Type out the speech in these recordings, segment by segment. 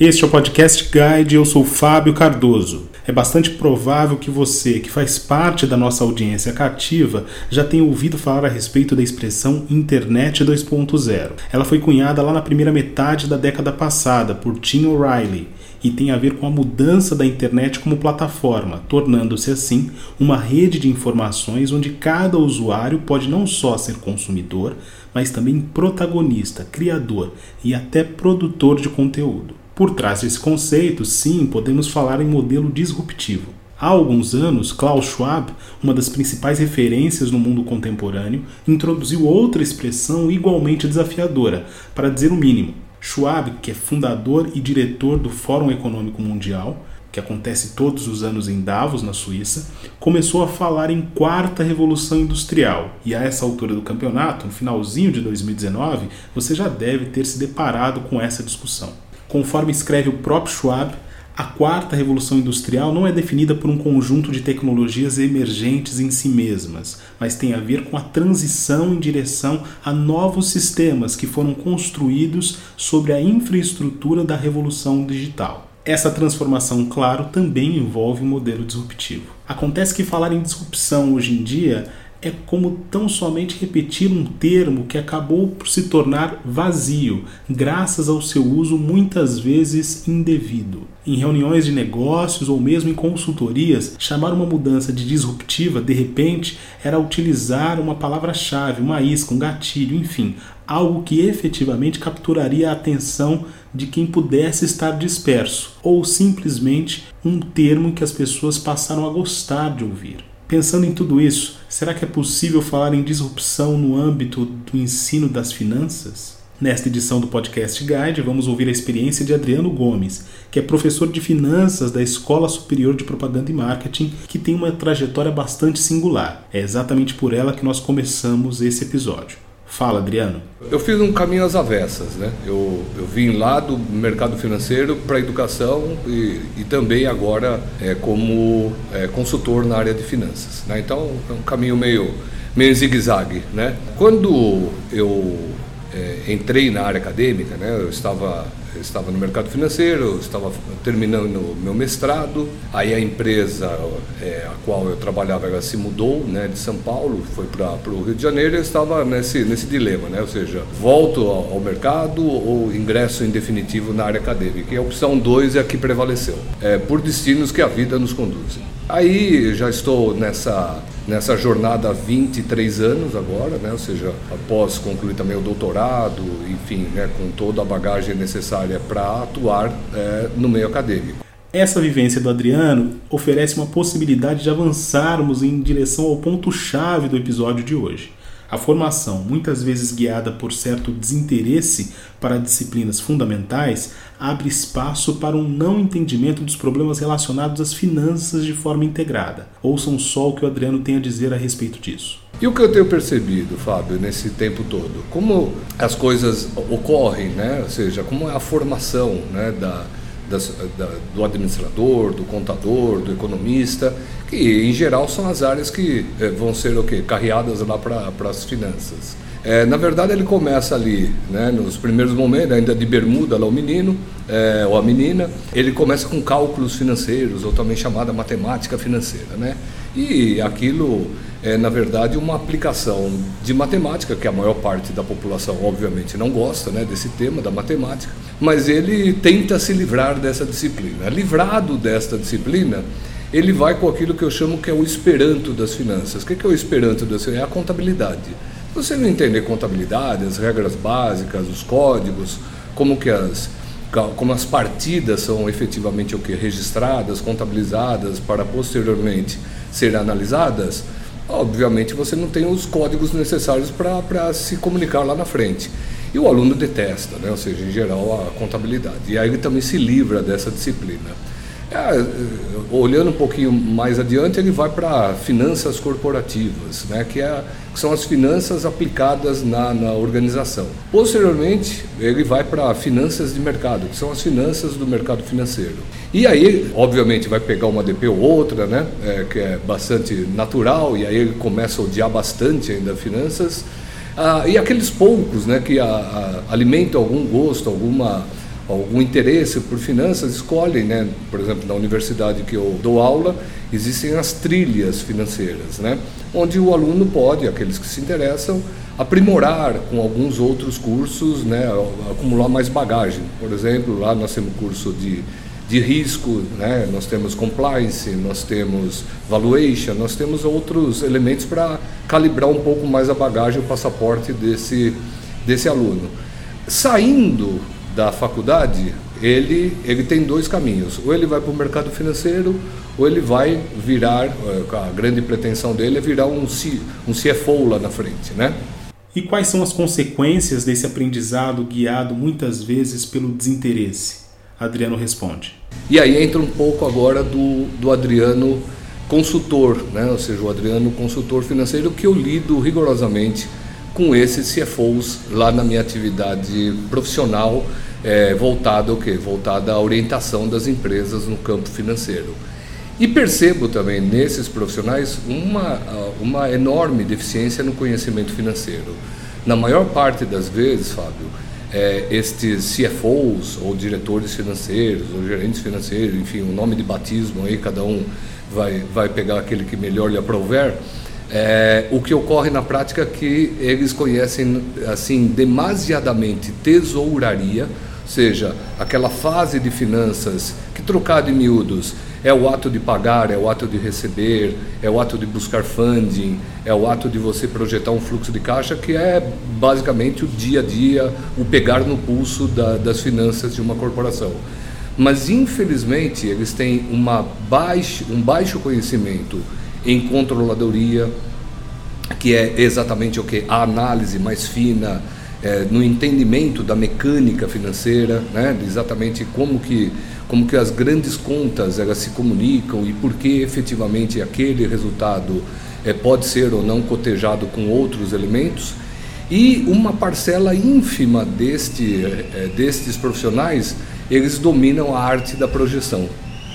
Este é o Podcast Guide, eu sou Fábio Cardoso. É bastante provável que você, que faz parte da nossa audiência cativa, já tenha ouvido falar a respeito da expressão Internet 2.0. Ela foi cunhada lá na primeira metade da década passada por Tim O'Reilly e tem a ver com a mudança da internet como plataforma, tornando-se assim uma rede de informações onde cada usuário pode não só ser consumidor, mas também protagonista, criador e até produtor de conteúdo. Por trás desse conceito, sim, podemos falar em modelo disruptivo. Há alguns anos, Klaus Schwab, uma das principais referências no mundo contemporâneo, introduziu outra expressão igualmente desafiadora, para dizer o mínimo. Schwab, que é fundador e diretor do Fórum Econômico Mundial, que acontece todos os anos em Davos, na Suíça, começou a falar em quarta revolução industrial. E a essa altura do campeonato, no finalzinho de 2019, você já deve ter se deparado com essa discussão. Conforme escreve o próprio Schwab, a quarta revolução industrial não é definida por um conjunto de tecnologias emergentes em si mesmas, mas tem a ver com a transição em direção a novos sistemas que foram construídos sobre a infraestrutura da revolução digital. Essa transformação, claro, também envolve um modelo disruptivo. Acontece que falar em disrupção hoje em dia é como tão somente repetir um termo que acabou por se tornar vazio, graças ao seu uso muitas vezes indevido. Em reuniões de negócios ou mesmo em consultorias, chamar uma mudança de disruptiva de repente era utilizar uma palavra-chave, uma isca, um gatilho, enfim, algo que efetivamente capturaria a atenção de quem pudesse estar disperso, ou simplesmente um termo que as pessoas passaram a gostar de ouvir. Pensando em tudo isso, será que é possível falar em disrupção no âmbito do ensino das finanças? Nesta edição do Podcast Guide, vamos ouvir a experiência de Adriano Gomes, que é professor de finanças da Escola Superior de Propaganda e Marketing, que tem uma trajetória bastante singular. É exatamente por ela que nós começamos esse episódio. Fala, Adriano. Eu fiz um caminho às avessas, né? Eu, eu vim lá do mercado financeiro para a educação e, e, também agora é, como é, consultor na área de finanças, né? Então é um caminho meio meio zigue-zague, né? Quando eu é, entrei na área acadêmica, né? Eu estava estava no mercado financeiro, estava terminando meu mestrado, aí a empresa é, a qual eu trabalhava ela se mudou né, de São Paulo, foi para o Rio de Janeiro e eu estava nesse, nesse dilema, né, ou seja, volto ao, ao, mercado ou ingresso em definitivo na área acadêmica. E a opção 2 é a que prevaleceu, é, por destinos que a vida nos conduz. Aí já estou nessa nessa jornada há 23 anos agora, né? ou seja, após concluir também o doutorado, enfim, né? com toda a bagagem necessária para atuar é, no meio acadêmico. Essa vivência do Adriano oferece uma possibilidade de avançarmos em direção ao ponto-chave do episódio de hoje. A formação, muitas vezes guiada por certo desinteresse para disciplinas fundamentais, abre espaço para um não entendimento dos problemas relacionados às finanças de forma integrada. Ouçam só o que o Adriano tem a dizer a respeito disso. E o que eu tenho percebido, Fábio, nesse tempo todo? Como as coisas ocorrem, né? ou seja, como é a formação né, da, das, da, do administrador, do contador, do economista, que em geral são as áreas que eh, vão ser o quê? carreadas lá para as finanças. É, na verdade, ele começa ali, né, nos primeiros momentos, ainda de bermuda, lá o menino é, ou a menina, ele começa com cálculos financeiros, ou também chamada matemática financeira. Né? E aquilo é, na verdade, uma aplicação de matemática, que a maior parte da população, obviamente, não gosta né, desse tema, da matemática, mas ele tenta se livrar dessa disciplina. Livrado desta disciplina, ele vai com aquilo que eu chamo que é o esperanto das finanças. O que é o esperanto das finanças? É a contabilidade. Se você não entender contabilidade, as regras básicas, os códigos, como que as como as partidas são efetivamente o que registradas, contabilizadas para posteriormente serem analisadas, obviamente você não tem os códigos necessários para se comunicar lá na frente. E o aluno detesta, né? ou seja, em geral, a contabilidade. E aí ele também se livra dessa disciplina. É, olhando um pouquinho mais adiante, ele vai para finanças corporativas, né, que, é, que, são as finanças aplicadas na, na organização. Posteriormente, ele vai para finanças de mercado, que são as finanças do mercado financeiro. E aí, obviamente, vai pegar uma DP ou outra, né, é, que é bastante natural, e aí ele começa a odiar bastante ainda finanças. Ah, e aqueles poucos né, que a, a, alimentam algum gosto, alguma algum interesse por finanças, escolhem, né? por exemplo, na universidade que eu dou aula, existem as trilhas financeiras, né? onde o aluno pode, aqueles que se interessam, aprimorar com alguns outros cursos, né? acumular mais bagagem. Por exemplo, lá nós temos curso de, de risco, né? nós temos compliance, nós temos valuation, nós temos outros elementos para calibrar um pouco mais a bagagem, o passaporte desse, desse aluno. Saindo da faculdade, ele, ele tem dois caminhos. Ou ele vai para o mercado financeiro, ou ele vai virar, eh, a grande pretensão dele é virar um, um CFO lá na frente, né? E quais são as consequências desse aprendizado guiado muitas vezes pelo desinteresse? Adriano responde. E aí entra um pouco agora do, do Adriano consultor, né? ou seja, o Adriano consultor financeiro que eu lido rigorosamente com esses CFOs lá na minha atividade profissional é, voltada ao quê? Voltada à orientação das empresas no campo financeiro. E percebo também nesses profissionais uma, uma enorme deficiência no conhecimento financeiro. Na maior parte das vezes, Fábio, é, estes CFOs ou diretores financeiros ou gerentes financeiros, enfim, o nome de batismo aí cada um vai, vai pegar aquele que melhor lhe aprouver. É, o que ocorre na prática é que eles conhecem assim demasiadamente tesouraria, seja, aquela fase de finanças que, trocado em miúdos, é o ato de pagar, é o ato de receber, é o ato de buscar funding, é o ato de você projetar um fluxo de caixa, que é basicamente o dia a dia, o pegar no pulso da, das finanças de uma corporação. Mas, infelizmente, eles têm uma baixo, um baixo conhecimento em controladoria, que é exatamente o que? A análise mais fina, é, no entendimento da mecânica financeira, né, exatamente como que, como que as grandes contas elas se comunicam e por que efetivamente aquele resultado é, pode ser ou não cotejado com outros elementos. E uma parcela ínfima deste, é, destes profissionais, eles dominam a arte da projeção,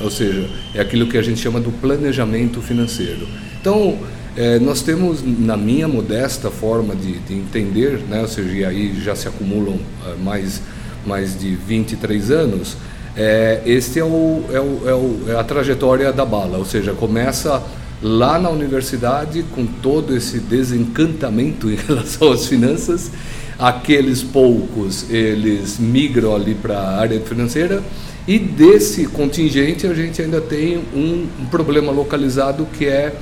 ou seja, é aquilo que a gente chama do planejamento financeiro. Então, é, nós temos, na minha modesta forma de, de entender, né, ou seja, e aí já se acumulam uh, mais, mais de 23 anos, é, este é, o, é, o, é, o, é a trajetória da bala, ou seja, começa lá na universidade com todo esse desencantamento em relação às finanças, aqueles poucos eles migram ali para a área financeira e desse contingente a gente ainda tem um, um problema localizado que é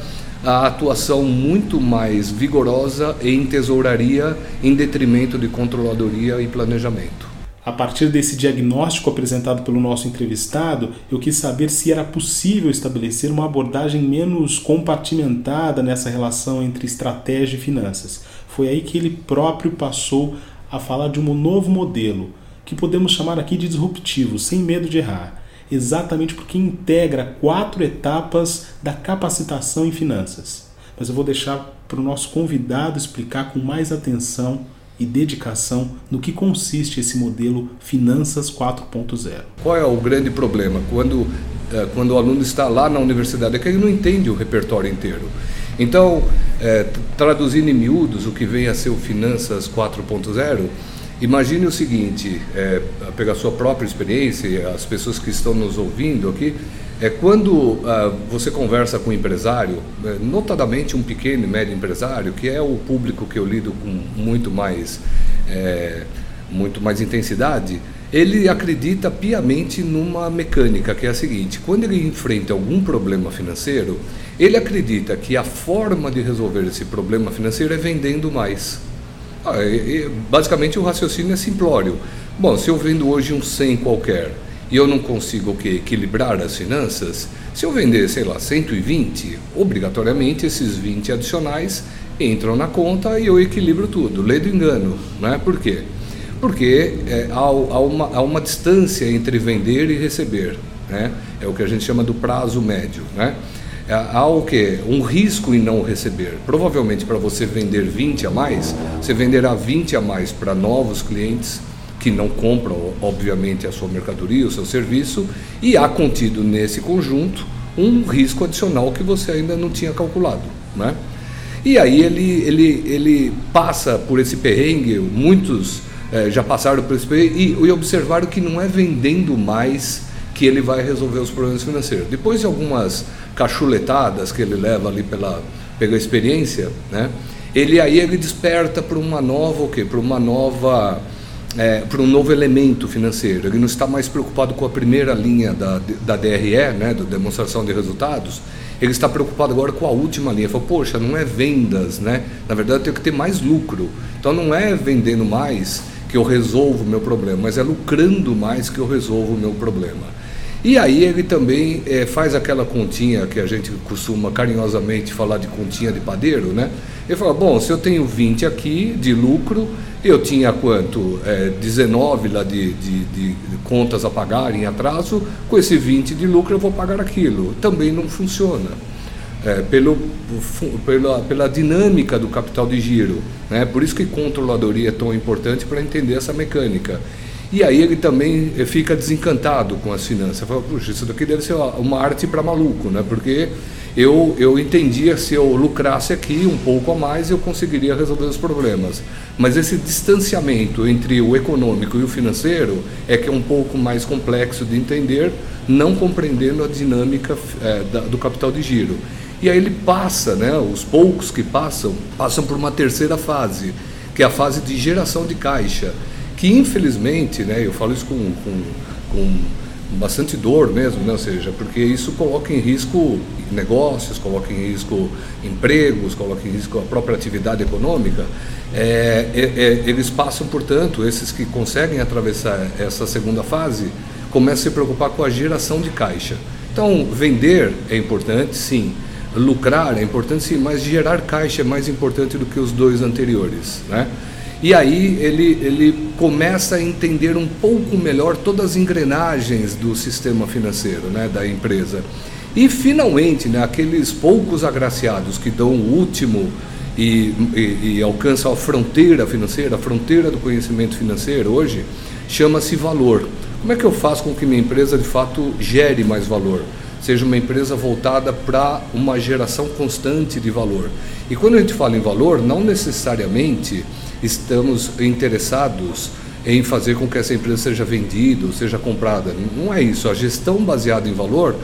a atuação muito mais vigorosa em tesouraria em detrimento de controladoria e planejamento. A partir desse diagnóstico apresentado pelo nosso entrevistado, eu quis saber se era possível estabelecer uma abordagem menos compartimentada nessa relação entre estratégia e finanças. Foi aí que ele próprio passou a falar de um novo modelo, que podemos chamar aqui de disruptivo, sem medo de errar exatamente porque integra quatro etapas da capacitação em finanças. Mas eu vou deixar para o nosso convidado explicar com mais atenção e dedicação no que consiste esse modelo Finanças 4.0. Qual é o grande problema quando, eh, quando o aluno está lá na universidade? É que ele não entende o repertório inteiro. Então, é, traduzindo em miúdos o que vem a ser o Finanças 4.0, Imagine o seguinte, é, pegar sua própria experiência, as pessoas que estão nos ouvindo aqui, é quando uh, você conversa com um empresário, é, notadamente um pequeno e médio empresário, que é o público que eu lido com muito mais, é, muito mais intensidade, ele acredita piamente numa mecânica que é a seguinte: quando ele enfrenta algum problema financeiro, ele acredita que a forma de resolver esse problema financeiro é vendendo mais. Ah, basicamente o raciocínio é simplório. Bom, se eu vendo hoje um 100 qualquer e eu não consigo equilibrar as finanças, se eu vender, sei lá, 120, obrigatoriamente esses 20 adicionais entram na conta e eu equilibro tudo. Lê do engano, né? Por quê? Porque é, há, há, uma, há uma distância entre vender e receber, né? É o que a gente chama do prazo médio, né? Há o que? Um risco em não receber. Provavelmente para você vender 20 a mais, você venderá 20 a mais para novos clientes que não compram, obviamente, a sua mercadoria, o seu serviço, e há contido nesse conjunto um risco adicional que você ainda não tinha calculado. Né? E aí ele, ele, ele passa por esse perrengue, muitos é, já passaram por esse e, e observaram que não é vendendo mais que ele vai resolver os problemas financeiros. Depois de algumas cachuletadas que ele leva ali pela, pela experiência, né? Ele aí ele desperta para uma nova o quê? Para uma nova é, para um novo elemento financeiro. Ele não está mais preocupado com a primeira linha da, da DRE, né, da demonstração de resultados. Ele está preocupado agora com a última linha. Fala, poxa, não é vendas, né? Na verdade, eu tenho que ter mais lucro. Então, não é vendendo mais que eu resolvo o meu problema, mas é lucrando mais que eu resolvo o meu problema. E aí ele também é, faz aquela continha que a gente costuma carinhosamente falar de continha de padeiro, né? Ele fala, bom, se eu tenho 20 aqui de lucro, eu tinha quanto? É, 19 lá de, de, de, contas a pagar em atraso, com esse 20 de lucro eu vou pagar aquilo. Também não funciona. É, pelo, pela, pela dinâmica do capital de giro. Né? Por isso que controladoria é tão importante para entender essa mecânica. E aí ele também fica desencantado com as finanças. Fala, puxa, isso daqui deve ser uma arte para maluco, né? Porque eu, eu entendia se eu lucrasse aqui um pouco a mais, eu conseguiria resolver os problemas. Mas esse distanciamento entre o econômico e o financeiro é que é um pouco mais complexo de entender, não compreendendo a dinâmica é, da, do capital de giro. E aí ele passa, né, os poucos que passam, passam por uma terceira fase, que é a fase de geração de caixa que infelizmente, né, eu falo isso com, com, com bastante dor mesmo, né? ou seja, porque isso coloca em risco negócios, coloca em risco empregos, coloca em risco a própria atividade econômica. É, é, é, eles passam, portanto, esses que conseguem atravessar essa segunda fase, começam a se preocupar com a geração de caixa. Então, vender é importante, sim. Lucrar é importante, sim, mas gerar caixa é mais importante do que os dois anteriores, né? E aí ele, ele começa a entender um pouco melhor todas as engrenagens do sistema financeiro né, da empresa. E finalmente, né, aqueles poucos agraciados que dão o último e, e, e alcançam a fronteira financeira, a fronteira do conhecimento financeiro hoje, chama-se valor. Como é que eu faço com que minha empresa de fato gere mais valor? Seja uma empresa voltada para uma geração constante de valor. E quando a gente fala em valor, não necessariamente estamos interessados em fazer com que essa empresa seja vendida ou seja comprada. Não é isso. A gestão baseada em valor,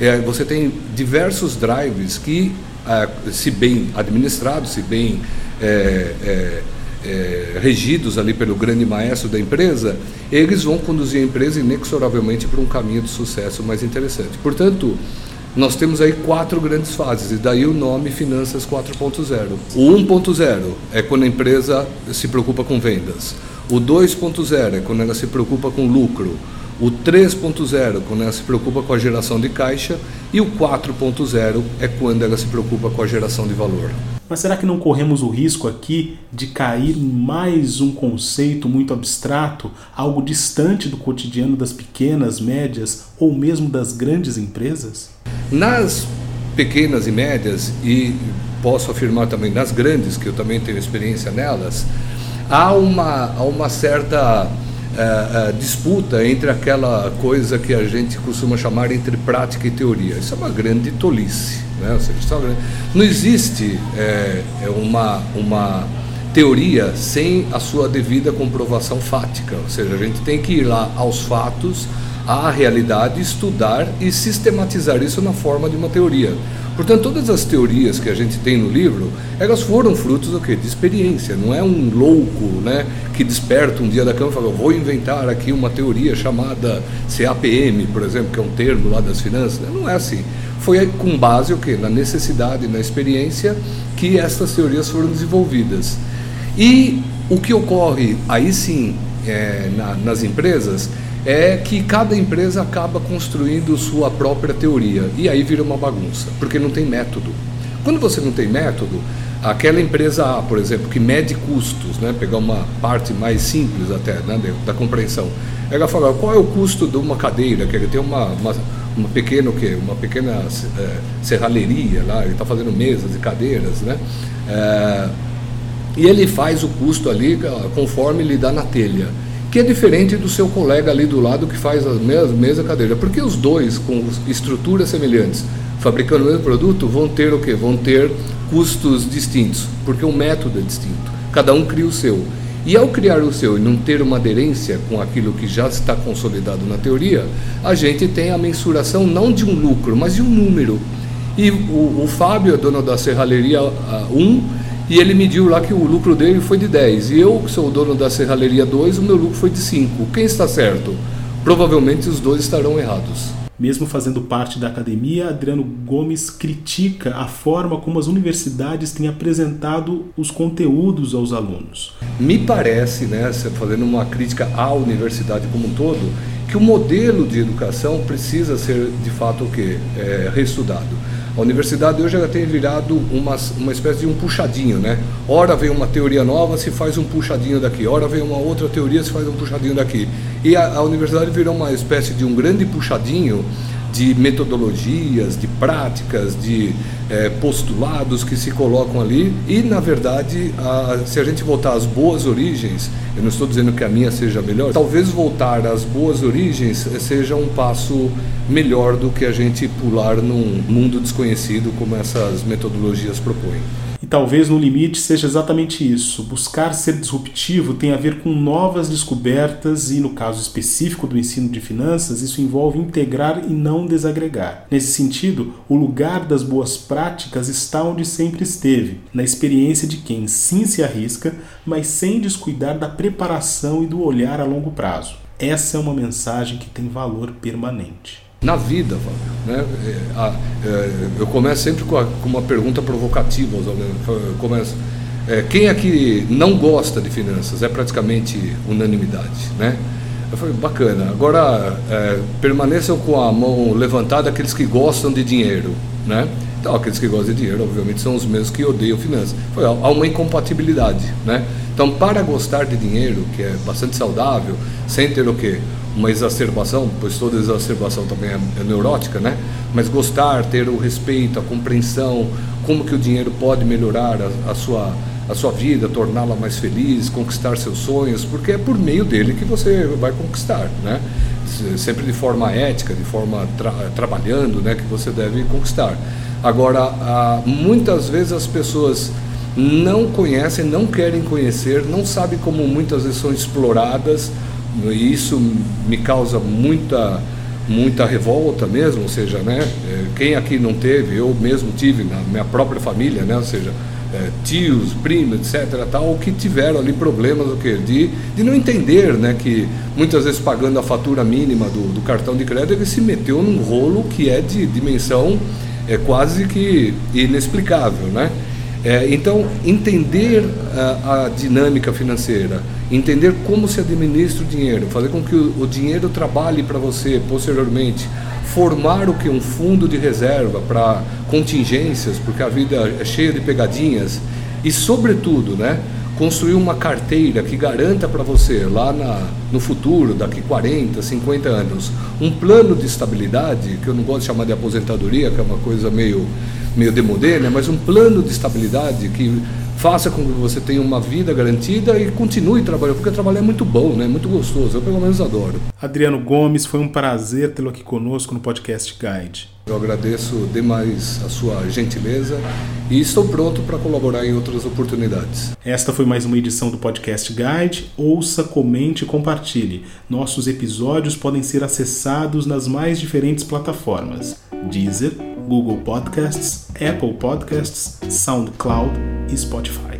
é, você tem diversos drives que, é, se bem administrados, se bem é, é, é, regidos ali pelo grande maestro da empresa, eles vão conduzir a empresa inexoravelmente para um caminho de sucesso mais interessante. Portanto, nós temos aí quatro grandes fases, e daí o nome Finanças 4.0. O 1.0 é quando a empresa se preocupa com vendas. O 2.0 é quando ela se preocupa com lucro. O 3.0 quando ela se preocupa com a geração de caixa. E o 4.0 é quando ela se preocupa com a geração de valor. Mas será que não corremos o risco aqui de cair em mais um conceito muito abstrato, algo distante do cotidiano das pequenas, médias ou mesmo das grandes empresas? Nas pequenas e médias, e posso afirmar também nas grandes, que eu também tenho experiência nelas, há uma, há uma certa uh, uh, disputa entre aquela coisa que a gente costuma chamar entre prática e teoria. Isso é uma grande tolice. Né? É não existe é, uma, uma teoria sem a sua devida comprovação fática, ou seja, a gente tem que ir lá aos fatos à realidade, estudar e sistematizar isso na forma de uma teoria. Portanto, todas as teorias que a gente tem no livro, elas foram frutos do quê? De experiência. Não é um louco, né, que desperta um dia da cama e fala: "Vou inventar aqui uma teoria chamada CAPM, por exemplo, que é um termo lá das finanças". Não é assim. Foi com base o quê? Na necessidade, na experiência que essas teorias foram desenvolvidas. E o que ocorre aí sim é, na, nas empresas é que cada empresa acaba construindo sua própria teoria e aí vira uma bagunça, porque não tem método. Quando você não tem método, aquela empresa A, por exemplo, que mede custos, né, pegar uma parte mais simples até né, da compreensão, ela fala qual é o custo de uma cadeira, que ele tem uma, uma, uma pequena uma pequena é, serralheria lá, ele está fazendo mesas e cadeiras, né? É, e ele faz o custo ali conforme ele dá na telha que é diferente do seu colega ali do lado que faz a mesma, cadeira. Porque os dois, com estruturas semelhantes, fabricando o mesmo produto, vão ter o quê? Vão ter custos distintos, porque o método é distinto. Cada um cria o seu. E ao criar o seu e não ter uma aderência com aquilo que já está consolidado na teoria, a gente tem a mensuração não de um lucro, mas de um número. E o, o Fábio dono da Serralheria 1 e ele mediu lá que o lucro dele foi de 10. E eu, que sou o dono da Serralheria 2, o meu lucro foi de 5. Quem está certo? Provavelmente os dois estarão errados. Mesmo fazendo parte da academia, Adriano Gomes critica a forma como as universidades têm apresentado os conteúdos aos alunos. Me parece, né, fazendo uma crítica à universidade como um todo, que o modelo de educação precisa ser de fato o quê? É, reestudado. A universidade hoje já tem virado uma, uma espécie de um puxadinho, né? Ora vem uma teoria nova, se faz um puxadinho daqui. Ora vem uma outra teoria, se faz um puxadinho daqui. E a, a universidade virou uma espécie de um grande puxadinho de metodologias, de práticas, de é, postulados que se colocam ali. E, na verdade, a, se a gente voltar às boas origens, eu não estou dizendo que a minha seja melhor, talvez voltar às boas origens seja um passo melhor do que a gente pular num mundo desconhecido como essas metodologias propõem. E talvez no limite seja exatamente isso. Buscar ser disruptivo tem a ver com novas descobertas e, no caso específico do ensino de finanças, isso envolve integrar e não desagregar. Nesse sentido, o lugar das boas práticas está onde sempre esteve, na experiência de quem sim se arrisca, mas sem descuidar da preparação e do olhar a longo prazo. Essa é uma mensagem que tem valor permanente na vida, né? É, é, eu começo sempre com, uma pergunta provocativa aos alunos. Começo, é, quem aqui não gosta de finanças? É praticamente unanimidade, né? Eu falei, bacana. Agora, é, permaneçam com a mão levantada aqueles que gostam de dinheiro, né? Aqueles que gostam de dinheiro, obviamente, são os mesmos que odeiam finanças. Foi, há uma incompatibilidade, né? Então, para gostar de dinheiro, que é bastante saudável, sem ter o quê? uma exacerbação, pois toda exacerbação também é, é, neurótica, né? Mas gostar, ter o respeito, a compreensão, como que o dinheiro pode melhorar a, a sua a sua vida, torná-la mais feliz, conquistar seus sonhos, porque é por meio dele que você vai conquistar, né? Sempre de forma ética, de forma tra trabalhando, né? Que você deve conquistar. Agora, muitas vezes as pessoas não conhecem, não querem conhecer, não sabem como muitas vezes são exploradas e isso me causa muita muita revolta mesmo, ou seja, né, é, quem aqui não teve, eu mesmo tive na minha própria família, né, ou seja, é, tios, primos, etc, tal, que tiveram ali problemas o? De, de não entender, né, que muitas vezes pagando a fatura mínima do, do cartão de crédito ele se meteu num rolo que é de dimensão é quase que inexplicável, né? É, então, entender a, a, dinâmica financeira, entender como se administra o dinheiro, fazer com que o, o dinheiro trabalhe para você posteriormente, formar o que um fundo de reserva para contingências, porque a vida é cheia de pegadinhas, e sobretudo, né, construir uma carteira que garanta para você lá na, no futuro, daqui 40, 50 anos, um plano de estabilidade, que eu não gosto de chamar de aposentadoria, que é uma coisa meio meio demodê, né? mas um plano de estabilidade que faça com que você tenha uma vida garantida e continue trabalhando, porque trabalhar é muito bom, né? muito gostoso, eu pelo menos adoro. Adriano Gomes, foi um prazer tê-lo aqui conosco no Podcast Guide. Eu agradeço demais a sua gentileza e estou pronto para colaborar em outras oportunidades. Esta foi mais uma edição do Podcast Guide. Ouça, comente e compartilhe. Nossos episódios podem ser acessados nas mais diferentes plataformas: Deezer, Google Podcasts, Apple Podcasts, SoundCloud e Spotify.